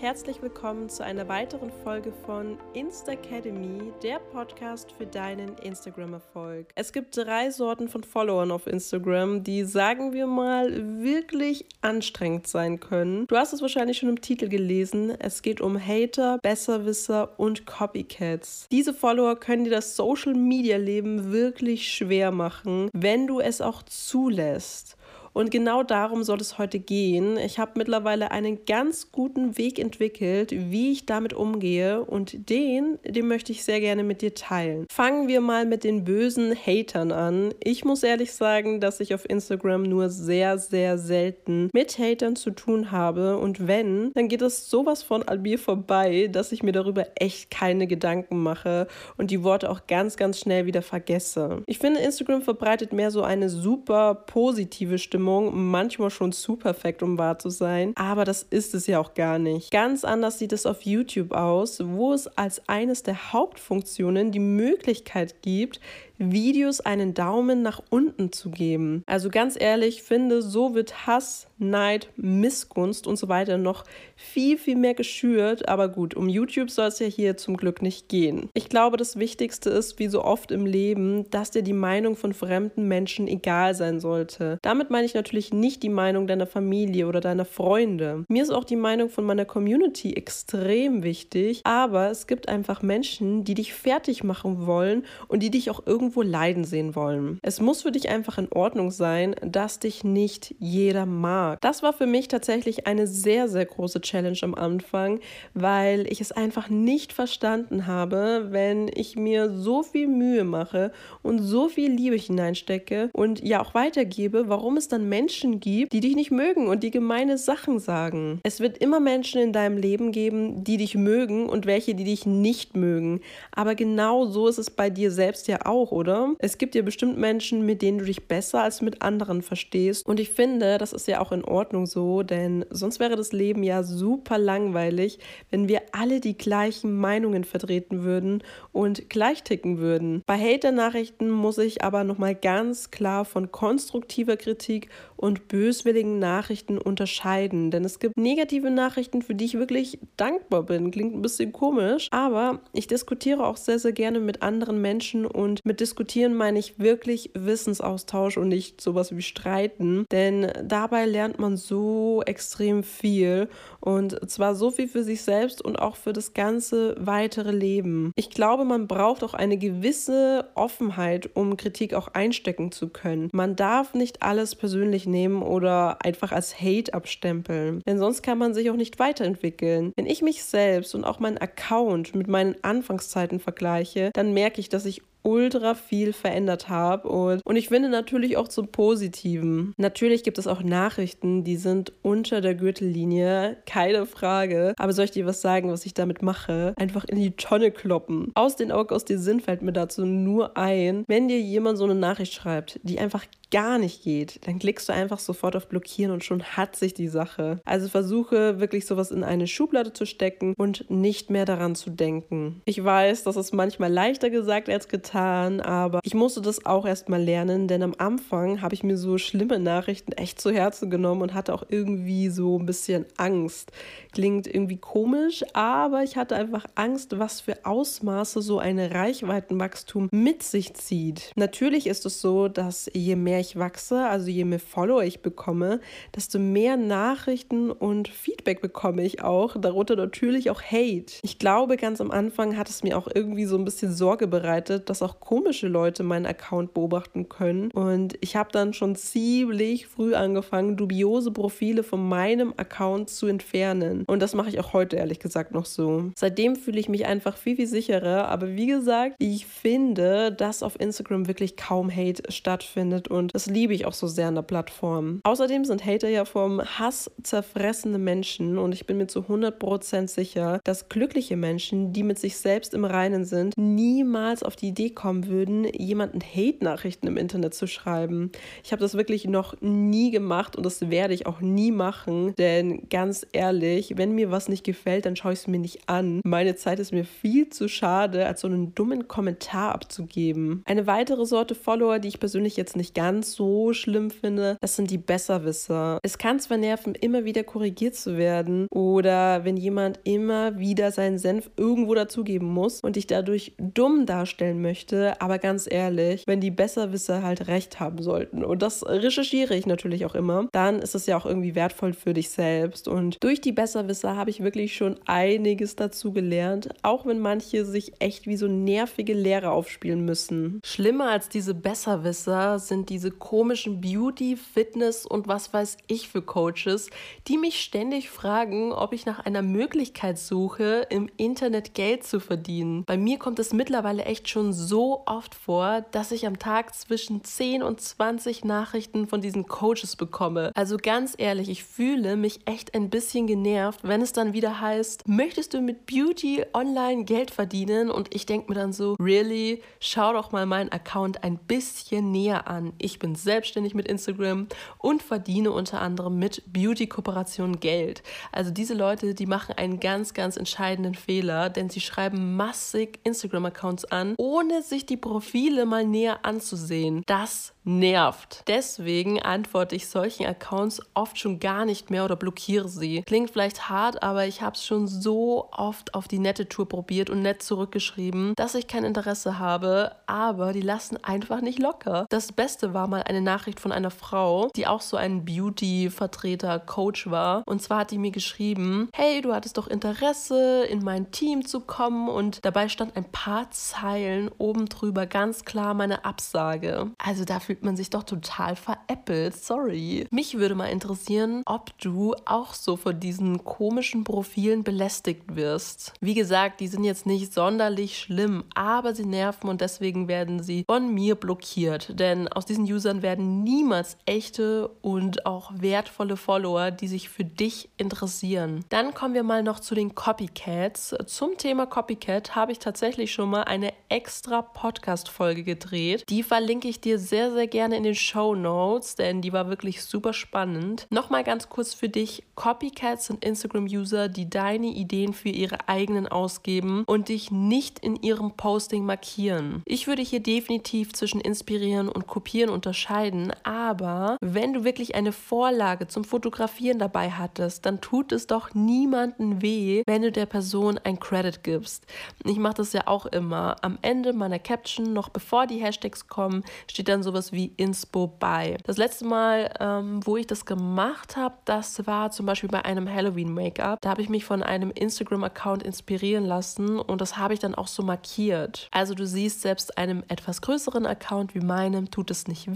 herzlich willkommen zu einer weiteren Folge von Insta Academy, der Podcast für deinen Instagram-Erfolg. Es gibt drei Sorten von Followern auf Instagram, die, sagen wir mal, wirklich anstrengend sein können. Du hast es wahrscheinlich schon im Titel gelesen. Es geht um Hater, Besserwisser und Copycats. Diese Follower können dir das Social-Media-Leben wirklich schwer machen, wenn du es auch zulässt. Und genau darum soll es heute gehen. Ich habe mittlerweile einen ganz guten Weg entwickelt, wie ich damit umgehe und den, den möchte ich sehr gerne mit dir teilen. Fangen wir mal mit den bösen Hatern an. Ich muss ehrlich sagen, dass ich auf Instagram nur sehr, sehr selten mit Hatern zu tun habe und wenn, dann geht es sowas von an mir vorbei, dass ich mir darüber echt keine Gedanken mache und die Worte auch ganz, ganz schnell wieder vergesse. Ich finde, Instagram verbreitet mehr so eine super positive Stimmung Stimmung, manchmal schon zu perfekt, um wahr zu sein. Aber das ist es ja auch gar nicht. Ganz anders sieht es auf YouTube aus, wo es als eines der Hauptfunktionen die Möglichkeit gibt, Videos einen Daumen nach unten zu geben. Also ganz ehrlich, finde, so wird Hass, Neid, Missgunst und so weiter noch viel, viel mehr geschürt. Aber gut, um YouTube soll es ja hier zum Glück nicht gehen. Ich glaube, das Wichtigste ist, wie so oft im Leben, dass dir die Meinung von fremden Menschen egal sein sollte. Damit meine ich natürlich nicht die Meinung deiner Familie oder deiner Freunde. Mir ist auch die Meinung von meiner Community extrem wichtig, aber es gibt einfach Menschen, die dich fertig machen wollen und die dich auch irgendwie irgendwo leiden sehen wollen. Es muss für dich einfach in Ordnung sein, dass dich nicht jeder mag. Das war für mich tatsächlich eine sehr, sehr große Challenge am Anfang, weil ich es einfach nicht verstanden habe, wenn ich mir so viel Mühe mache und so viel Liebe hineinstecke und ja auch weitergebe, warum es dann Menschen gibt, die dich nicht mögen und die gemeine Sachen sagen. Es wird immer Menschen in deinem Leben geben, die dich mögen und welche, die dich nicht mögen. Aber genau so ist es bei dir selbst ja auch, oder? Es gibt ja bestimmt Menschen, mit denen du dich besser als mit anderen verstehst. Und ich finde, das ist ja auch in Ordnung so, denn sonst wäre das Leben ja super langweilig, wenn wir alle die gleichen Meinungen vertreten würden und gleich ticken würden. Bei Hater-Nachrichten muss ich aber nochmal ganz klar von konstruktiver Kritik und böswilligen Nachrichten unterscheiden. Denn es gibt negative Nachrichten, für die ich wirklich dankbar bin. Klingt ein bisschen komisch, aber ich diskutiere auch sehr, sehr gerne mit anderen Menschen und mit diskutieren meine ich wirklich Wissensaustausch und nicht sowas wie streiten. Denn dabei lernt man so extrem viel und zwar so viel für sich selbst und auch für das ganze weitere Leben. Ich glaube, man braucht auch eine gewisse Offenheit, um Kritik auch einstecken zu können. Man darf nicht alles persönlich nehmen oder einfach als Hate abstempeln, denn sonst kann man sich auch nicht weiterentwickeln. Wenn ich mich selbst und auch meinen Account mit meinen Anfangszeiten vergleiche, dann merke ich, dass ich ultra viel verändert habe und, und ich finde natürlich auch zum Positiven. Natürlich gibt es auch Nachrichten, die sind unter der Gürtellinie, keine Frage. Aber soll ich dir was sagen, was ich damit mache? Einfach in die Tonne kloppen. Aus den Augen, aus den Sinn fällt mir dazu nur ein, wenn dir jemand so eine Nachricht schreibt, die einfach gar nicht geht, dann klickst du einfach sofort auf Blockieren und schon hat sich die Sache. Also versuche wirklich sowas in eine Schublade zu stecken und nicht mehr daran zu denken. Ich weiß, das ist manchmal leichter gesagt als getan aber ich musste das auch erstmal lernen, denn am Anfang habe ich mir so schlimme Nachrichten echt zu Herzen genommen und hatte auch irgendwie so ein bisschen Angst. Klingt irgendwie komisch, aber ich hatte einfach Angst, was für Ausmaße so eine Reichweitenwachstum mit sich zieht. Natürlich ist es so, dass je mehr ich wachse, also je mehr Follower ich bekomme, desto mehr Nachrichten und Feedback bekomme ich auch. Darunter natürlich auch Hate. Ich glaube, ganz am Anfang hat es mir auch irgendwie so ein bisschen Sorge bereitet, dass auch komische Leute meinen Account beobachten können. Und ich habe dann schon ziemlich früh angefangen, dubiose Profile von meinem Account zu entfernen. Und das mache ich auch heute ehrlich gesagt noch so. Seitdem fühle ich mich einfach viel, viel sicherer. Aber wie gesagt, ich finde, dass auf Instagram wirklich kaum Hate stattfindet. Und das liebe ich auch so sehr an der Plattform. Außerdem sind Hater ja vom Hass zerfressene Menschen. Und ich bin mir zu 100% sicher, dass glückliche Menschen, die mit sich selbst im Reinen sind, niemals auf die Idee kommen würden, jemanden Hate-Nachrichten im Internet zu schreiben. Ich habe das wirklich noch nie gemacht und das werde ich auch nie machen, denn ganz ehrlich, wenn mir was nicht gefällt, dann schaue ich es mir nicht an. Meine Zeit ist mir viel zu schade, als so einen dummen Kommentar abzugeben. Eine weitere Sorte Follower, die ich persönlich jetzt nicht ganz ganz so schlimm finde, das sind die Besserwisser. Es kann zwar nerven, immer wieder korrigiert zu werden oder wenn jemand immer wieder seinen Senf irgendwo dazugeben muss und dich dadurch dumm darstellen möchte, aber ganz ehrlich, wenn die Besserwisser halt recht haben sollten und das recherchiere ich natürlich auch immer, dann ist es ja auch irgendwie wertvoll für dich selbst und durch die Besserwisser habe ich wirklich schon einiges dazu gelernt, auch wenn manche sich echt wie so nervige Lehrer aufspielen müssen. Schlimmer als diese Besserwisser sind diese komischen Beauty, Fitness und was weiß ich für Coaches, die mich ständig fragen, ob ich nach einer Möglichkeit suche, im Internet Geld zu verdienen. Bei mir kommt es mittlerweile echt schon so oft vor, dass ich am Tag zwischen 10 und 20 Nachrichten von diesen Coaches bekomme. Also ganz ehrlich, ich fühle mich echt ein bisschen genervt, wenn es dann wieder heißt, möchtest du mit Beauty online Geld verdienen? Und ich denke mir dann so, really? Schau doch mal meinen Account ein bisschen näher an. Ich bin selbstständig mit Instagram und verdiene unter anderem mit Beauty-Kooperationen Geld. Also diese Leute, die machen einen ganz, ganz entscheidenden Fehler, denn sie schreiben massig Instagram-Accounts an, ohne sich die Profile mal näher anzusehen. Das nervt. Deswegen antworte ich solchen Accounts oft schon gar nicht mehr oder blockiere sie. Klingt vielleicht hart, aber ich habe es schon so oft auf die nette Tour probiert und nett zurückgeschrieben, dass ich kein Interesse habe, aber die lassen einfach nicht locker. Das Beste war mal eine Nachricht von einer Frau, die auch so ein Beauty-Vertreter, Coach war. Und zwar hat die mir geschrieben, hey, du hattest doch Interesse, in mein Team zu kommen und dabei stand ein paar Zeilen oben drüber ganz klar meine Absage. Also dafür fühlt man sich doch total veräppelt. Sorry. Mich würde mal interessieren, ob du auch so von diesen komischen Profilen belästigt wirst. Wie gesagt, die sind jetzt nicht sonderlich schlimm, aber sie nerven und deswegen werden sie von mir blockiert. Denn aus diesen Usern werden niemals echte und auch wertvolle Follower, die sich für dich interessieren. Dann kommen wir mal noch zu den Copycats. Zum Thema Copycat habe ich tatsächlich schon mal eine extra Podcast-Folge gedreht. Die verlinke ich dir sehr, sehr gerne in den Show Notes, denn die war wirklich super spannend. Nochmal ganz kurz für dich: Copycats sind Instagram-User, die deine Ideen für ihre eigenen ausgeben und dich nicht in ihrem Posting markieren. Ich würde hier definitiv zwischen inspirieren und kopieren unterscheiden, aber wenn du wirklich eine Vorlage zum Fotografieren dabei hattest, dann tut es doch niemanden weh, wenn du der Person ein Credit gibst. Ich mache das ja auch immer. Am Ende meiner Caption, noch bevor die Hashtags kommen, steht dann sowas wie Inspo bei. Das letzte Mal, ähm, wo ich das gemacht habe, das war zum Beispiel bei einem Halloween-Make-up. Da habe ich mich von einem Instagram-Account inspirieren lassen und das habe ich dann auch so markiert. Also du siehst, selbst einem etwas größeren Account wie meinem tut es nicht weh,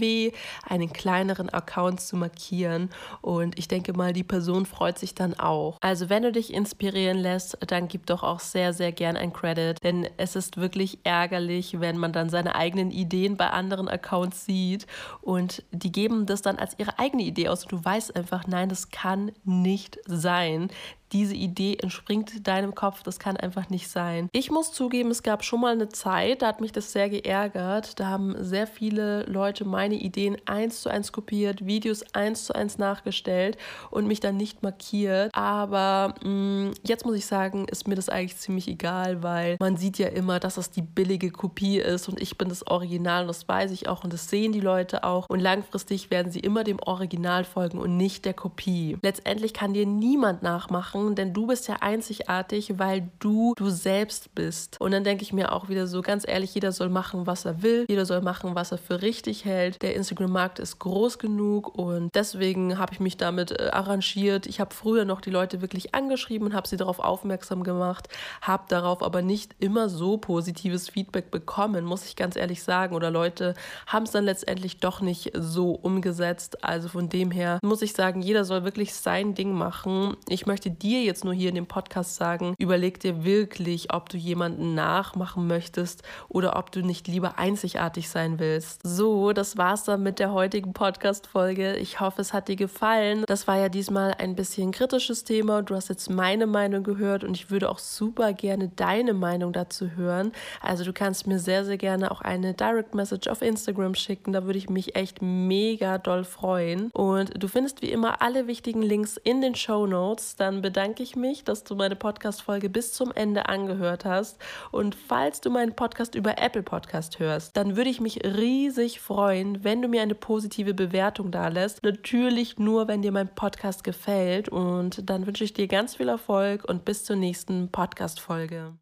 einen kleineren Account zu markieren. Und ich denke mal, die Person freut sich dann auch. Also wenn du dich inspirieren lässt, dann gib doch auch sehr, sehr gern ein Credit, denn es ist wirklich ärgerlich, wenn man dann seine eigenen Ideen bei anderen Accounts sieht. Und die geben das dann als ihre eigene Idee aus. Und du weißt einfach, nein, das kann nicht sein diese Idee entspringt deinem Kopf, das kann einfach nicht sein. Ich muss zugeben, es gab schon mal eine Zeit, da hat mich das sehr geärgert. Da haben sehr viele Leute meine Ideen eins zu eins kopiert, Videos eins zu eins nachgestellt und mich dann nicht markiert. Aber mh, mm, jetzt muss ich sagen, ist mir das eigentlich ziemlich egal, weil man sieht ja immer, dass das die billige Kopie ist und ich bin das Original und das weiß ich auch und das sehen die Leute auch. Und langfristig werden sie immer dem Original folgen und nicht der Kopie. Letztendlich kann dir niemand nachmachen, machen, denn du bist ja einzigartig, weil du du selbst bist. Und dann denke ich mir auch wieder so, ganz ehrlich, jeder soll machen, was er will. Jeder soll machen, was er für richtig hält. Der Instagram-Markt ist groß genug und deswegen habe ich mich damit äh, arrangiert. Ich habe früher noch die Leute wirklich angeschrieben und habe sie darauf aufmerksam gemacht, habe darauf aber nicht immer so positives Feedback bekommen, muss ich ganz ehrlich sagen. Oder Leute haben es dann letztendlich doch nicht so umgesetzt. Also von dem her muss ich sagen, jeder soll wirklich sein Ding machen. Ich möchte die dir jetzt nur hier in dem Podcast sagen, überleg dir wirklich, ob du jemanden nachmachen möchtest oder ob du nicht lieber einzigartig sein willst. So, das war's dann mit der heutigen Podcast-Folge. Ich hoffe, es hat dir gefallen. Das war ja diesmal ein bisschen kritisches Thema. Du hast jetzt meine Meinung gehört und ich würde auch super gerne deine Meinung dazu hören. Also du kannst mir sehr, sehr gerne auch eine Direct Message auf Instagram schicken. Da würde ich mich echt mega doll freuen. Und du findest wie immer alle wichtigen Links in den Show Notes. Dann bedanke bedanke ich mich, dass du meine Podcast-Folge bis zum Ende angehört hast. Und falls du meinen Podcast über Apple Podcast hörst, dann würde ich mich riesig freuen, wenn du mir eine positive Bewertung da lässt. Natürlich nur, wenn dir mein Podcast gefällt. Und dann wünsche ich dir ganz viel Erfolg und bis zur nächsten Podcast-Folge.